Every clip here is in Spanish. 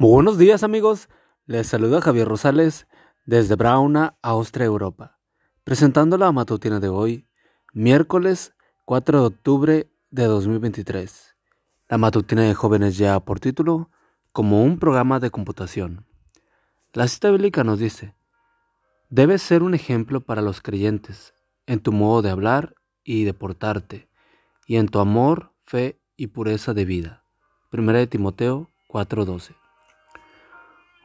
Muy buenos días amigos, les saluda Javier Rosales desde Brauna, Austria, Europa, presentando la matutina de hoy, miércoles 4 de octubre de 2023. La matutina de jóvenes ya por título, como un programa de computación. La cita bíblica nos dice, debes ser un ejemplo para los creyentes en tu modo de hablar y de portarte, y en tu amor, fe y pureza de vida. 1 de Timoteo 4:12.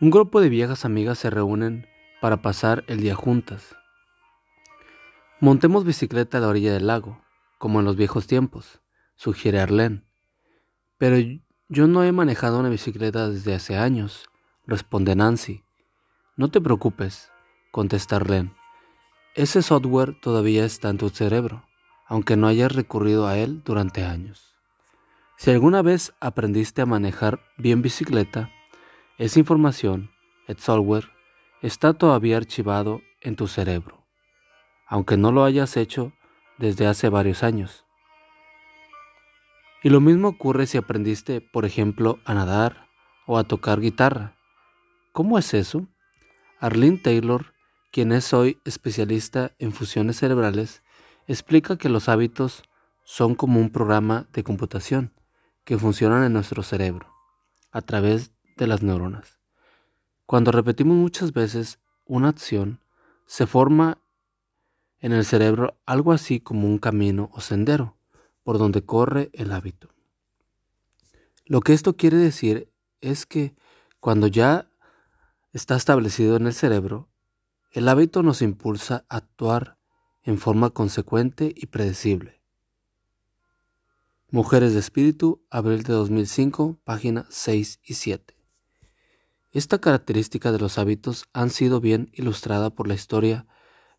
Un grupo de viejas amigas se reúnen para pasar el día juntas. Montemos bicicleta a la orilla del lago, como en los viejos tiempos, sugiere Arlene. Pero yo no he manejado una bicicleta desde hace años, responde Nancy. No te preocupes, contesta Arlene. Ese software todavía está en tu cerebro aunque no hayas recurrido a él durante años. Si alguna vez aprendiste a manejar bien bicicleta, esa información, el software, está todavía archivado en tu cerebro, aunque no lo hayas hecho desde hace varios años. Y lo mismo ocurre si aprendiste, por ejemplo, a nadar o a tocar guitarra. ¿Cómo es eso? Arlene Taylor, quien es hoy especialista en fusiones cerebrales, explica que los hábitos son como un programa de computación que funcionan en nuestro cerebro a través de las neuronas. Cuando repetimos muchas veces una acción, se forma en el cerebro algo así como un camino o sendero por donde corre el hábito. Lo que esto quiere decir es que cuando ya está establecido en el cerebro, el hábito nos impulsa a actuar en forma consecuente y predecible. Mujeres de Espíritu, abril de 2005, páginas 6 y 7. Esta característica de los hábitos han sido bien ilustrada por la historia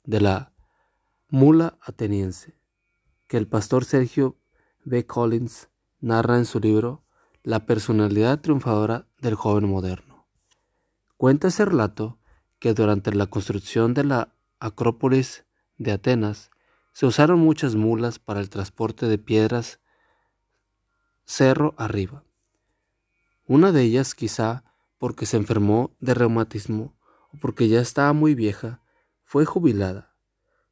de la mula ateniense, que el pastor Sergio B. Collins narra en su libro La personalidad triunfadora del joven moderno. Cuenta ese relato que durante la construcción de la Acrópolis de Atenas, se usaron muchas mulas para el transporte de piedras cerro arriba. Una de ellas, quizá porque se enfermó de reumatismo o porque ya estaba muy vieja, fue jubilada.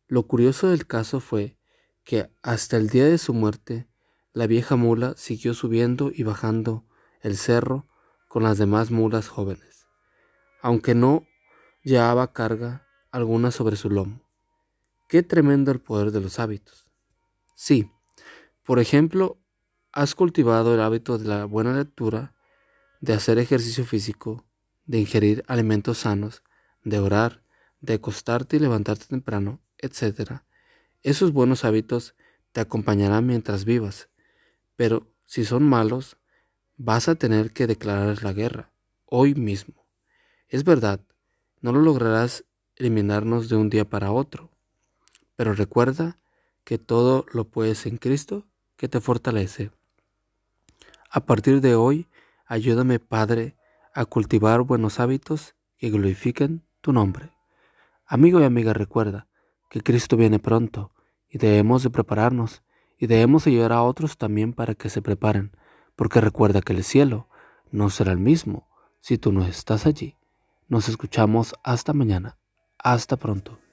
Lo curioso del caso fue que hasta el día de su muerte, la vieja mula siguió subiendo y bajando el cerro con las demás mulas jóvenes, aunque no llevaba carga alguna sobre su lomo. Qué tremendo el poder de los hábitos. Sí, por ejemplo, has cultivado el hábito de la buena lectura, de hacer ejercicio físico, de ingerir alimentos sanos, de orar, de acostarte y levantarte temprano, etc. Esos buenos hábitos te acompañarán mientras vivas, pero si son malos, vas a tener que declarar la guerra, hoy mismo. Es verdad, no lo lograrás eliminarnos de un día para otro, pero recuerda que todo lo puedes en Cristo que te fortalece. A partir de hoy, ayúdame, Padre, a cultivar buenos hábitos que glorifiquen tu nombre. Amigo y amiga, recuerda que Cristo viene pronto y debemos de prepararnos y debemos ayudar a otros también para que se preparen, porque recuerda que el cielo no será el mismo si tú no estás allí. Nos escuchamos hasta mañana. Hasta pronto.